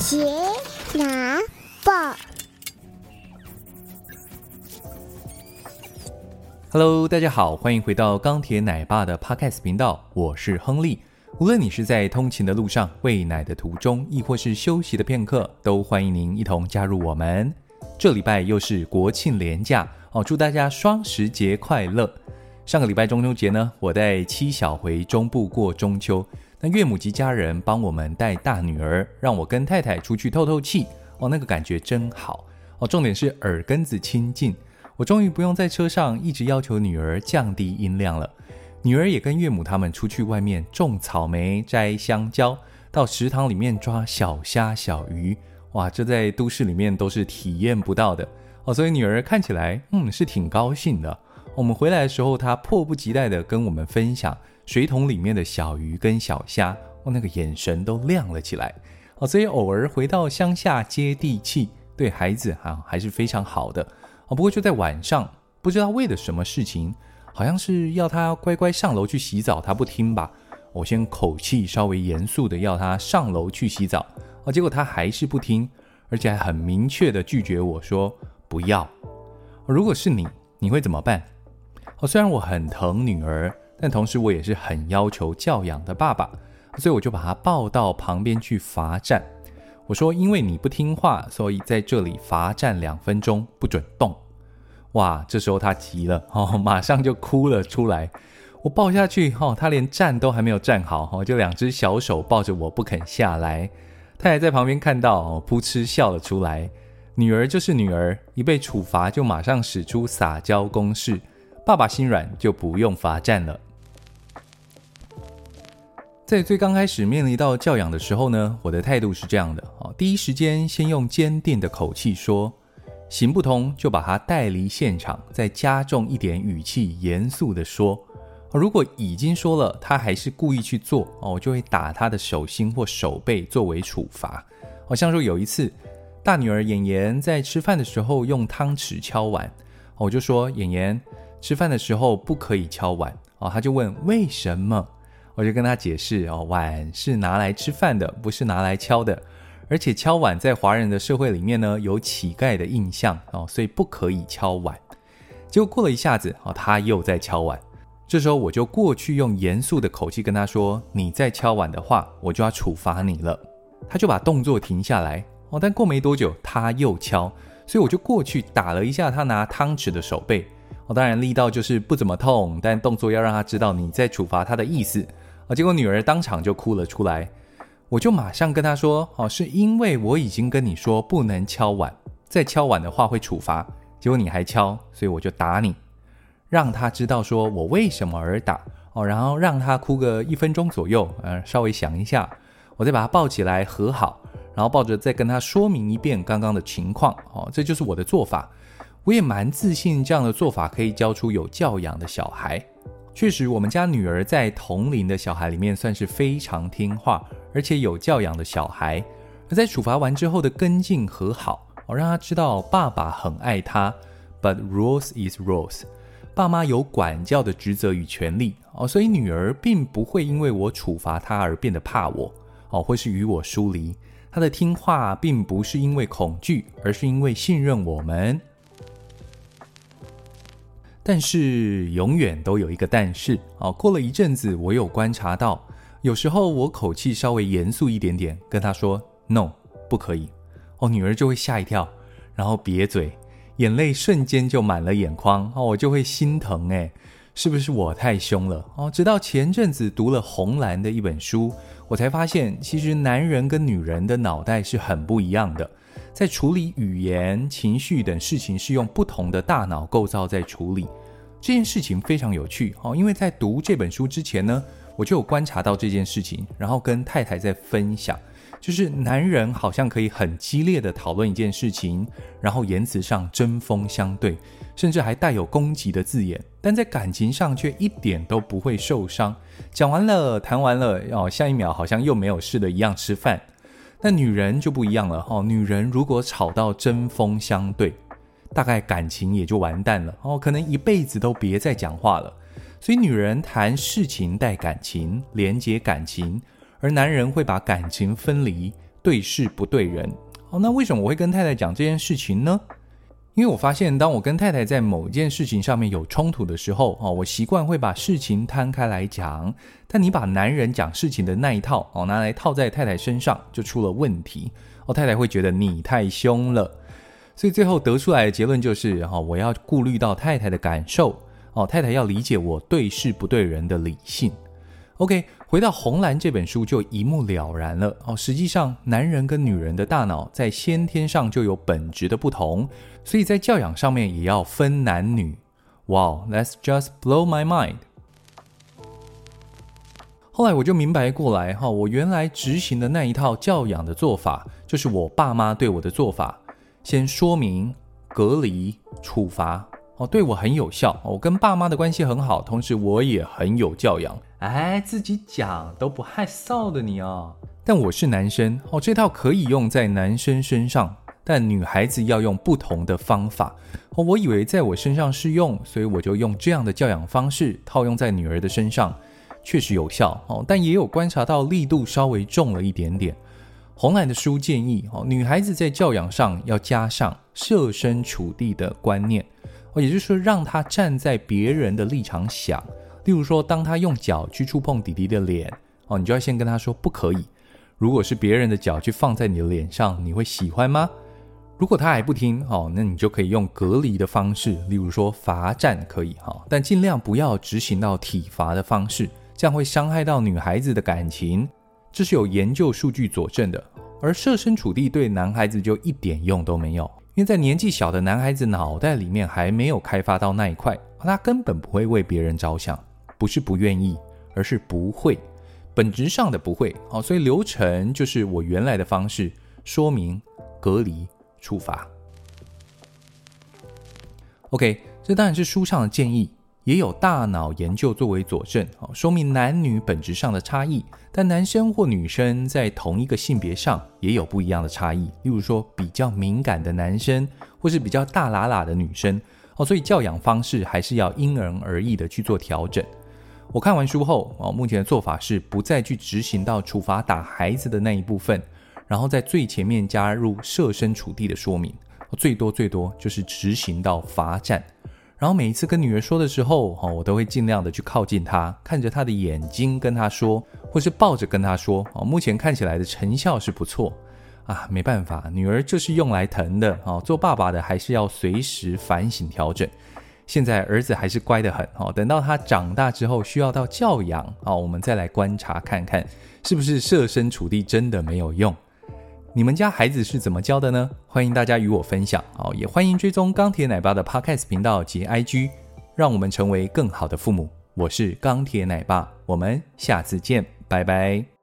杰拿报，Hello，大家好，欢迎回到钢铁奶爸的 Podcast 频道，我是亨利。无论你是在通勤的路上、喂奶的途中，亦或是休息的片刻，都欢迎您一同加入我们。这礼拜又是国庆连假哦，祝大家双十节快乐！上个礼拜中秋节呢，我带七小回中部过中秋。那岳母及家人帮我们带大女儿，让我跟太太出去透透气哦，那个感觉真好哦。重点是耳根子清净，我终于不用在车上一直要求女儿降低音量了。女儿也跟岳母他们出去外面种草莓、摘香蕉，到池塘里面抓小虾、小鱼，哇，这在都市里面都是体验不到的哦。所以女儿看起来嗯是挺高兴的。我们回来的时候，她迫不及待地跟我们分享。水桶里面的小鱼跟小虾，哦，那个眼神都亮了起来，哦，所以偶尔回到乡下接地气，对孩子啊还是非常好的，哦，不过就在晚上，不知道为了什么事情，好像是要他乖乖上楼去洗澡，他不听吧，我先口气稍微严肃的要他上楼去洗澡，哦，结果他还是不听，而且还很明确的拒绝我说不要。如果是你，你会怎么办？哦，虽然我很疼女儿。但同时，我也是很要求教养的爸爸，所以我就把他抱到旁边去罚站。我说：“因为你不听话，所以在这里罚站两分钟，不准动。”哇，这时候他急了，哦，马上就哭了出来。我抱下去，哦，他连站都还没有站好，哦，就两只小手抱着我不肯下来。他还在旁边看到，哦，扑哧笑了出来。女儿就是女儿，一被处罚就马上使出撒娇攻势，爸爸心软就不用罚站了。在最刚开始面临到教养的时候呢，我的态度是这样的啊，第一时间先用坚定的口气说，行不通就把他带离现场，再加重一点语气，严肃的说，如果已经说了，他还是故意去做，哦，我就会打他的手心或手背作为处罚。好像说有一次，大女儿妍妍在吃饭的时候用汤匙敲碗，我就说妍妍吃饭的时候不可以敲碗，哦，他就问为什么？我就跟他解释哦，碗是拿来吃饭的，不是拿来敲的。而且敲碗在华人的社会里面呢，有乞丐的印象哦，所以不可以敲碗。结果过了一下子哦，他又在敲碗。这时候我就过去用严肃的口气跟他说：“你再敲碗的话，我就要处罚你了。”他就把动作停下来哦，但过没多久他又敲，所以我就过去打了一下他拿汤匙的手背。哦，当然力道就是不怎么痛，但动作要让他知道你在处罚他的意思。啊结果女儿当场就哭了出来，我就马上跟她说：“哦，是因为我已经跟你说不能敲碗，再敲碗的话会处罚。结果你还敲，所以我就打你，让她知道说我为什么而打。哦，然后让她哭个一分钟左右，呃，稍微想一下，我再把她抱起来和好，然后抱着再跟她说明一遍刚刚的情况。哦，这就是我的做法，我也蛮自信这样的做法可以教出有教养的小孩。”确实，我们家女儿在同龄的小孩里面算是非常听话，而且有教养的小孩。而在处罚完之后的跟进和好，我让她知道爸爸很爱她，But rules is rules，爸妈有管教的职责与权利哦，所以女儿并不会因为我处罚她而变得怕我哦，或是与我疏离。她的听话并不是因为恐惧，而是因为信任我们。但是永远都有一个但是啊！过了一阵子，我有观察到，有时候我口气稍微严肃一点点，跟他说 “no”，不可以哦，女儿就会吓一跳，然后瘪嘴，眼泪瞬间就满了眼眶哦，我就会心疼诶，是不是我太凶了哦？直到前阵子读了红蓝的一本书，我才发现，其实男人跟女人的脑袋是很不一样的。在处理语言、情绪等事情，是用不同的大脑构造在处理这件事情，非常有趣哦。因为在读这本书之前呢，我就有观察到这件事情，然后跟太太在分享，就是男人好像可以很激烈的讨论一件事情，然后言辞上针锋相对，甚至还带有攻击的字眼，但在感情上却一点都不会受伤。讲完了，谈完了，哦，下一秒好像又没有事的一样吃饭。但女人就不一样了哦，女人如果吵到针锋相对，大概感情也就完蛋了哦，可能一辈子都别再讲话了。所以女人谈事情带感情，连接感情，而男人会把感情分离，对事不对人。哦，那为什么我会跟太太讲这件事情呢？因为我发现，当我跟太太在某件事情上面有冲突的时候，哦，我习惯会把事情摊开来讲。但你把男人讲事情的那一套，哦，拿来套在太太身上，就出了问题。哦，太太会觉得你太凶了。所以最后得出来的结论就是，哈，我要顾虑到太太的感受，哦，太太要理解我对事不对人的理性。OK，回到《红蓝》这本书就一目了然了哦。实际上，男人跟女人的大脑在先天上就有本质的不同，所以在教养上面也要分男女。Wow, that's just blow my mind。后来我就明白过来哈，我原来执行的那一套教养的做法，就是我爸妈对我的做法：先说明、隔离、处罚。哦，对我很有效。我跟爸妈的关系很好，同时我也很有教养。哎，自己讲都不害臊的你哦。但我是男生哦，这套可以用在男生身上，但女孩子要用不同的方法。哦，我以为在我身上适用，所以我就用这样的教养方式套用在女儿的身上，确实有效哦。但也有观察到力度稍微重了一点点。红蓝的书建议哦，女孩子在教养上要加上设身处地的观念。哦，也就是说，让她站在别人的立场想。例如说，当她用脚去触碰弟弟的脸，哦，你就要先跟他说不可以。如果是别人的脚去放在你的脸上，你会喜欢吗？如果他还不听，哦，那你就可以用隔离的方式，例如说罚站可以哈，但尽量不要执行到体罚的方式，这样会伤害到女孩子的感情，这是有研究数据佐证的。而设身处地对男孩子就一点用都没有。因为在年纪小的男孩子脑袋里面还没有开发到那一块，他根本不会为别人着想，不是不愿意，而是不会，本质上的不会。好，所以流程就是我原来的方式：说明、隔离、处罚。OK，这当然是书上的建议。也有大脑研究作为佐证，说明男女本质上的差异。但男生或女生在同一个性别上也有不一样的差异，例如说比较敏感的男生，或是比较大喇喇的女生。哦，所以教养方式还是要因人而异的去做调整。我看完书后，哦，目前的做法是不再去执行到处罚打孩子的那一部分，然后在最前面加入设身处地的说明，最多最多就是执行到罚站。然后每一次跟女儿说的时候，哈，我都会尽量的去靠近她，看着她的眼睛跟她说，或是抱着跟她说，哦，目前看起来的成效是不错，啊，没办法，女儿就是用来疼的，哦，做爸爸的还是要随时反省调整。现在儿子还是乖得很，哦，等到他长大之后需要到教养，啊，我们再来观察看看，是不是设身处地真的没有用。你们家孩子是怎么教的呢？欢迎大家与我分享哦，也欢迎追踪钢铁奶爸的 Podcast 频道及 IG，让我们成为更好的父母。我是钢铁奶爸，我们下次见，拜拜。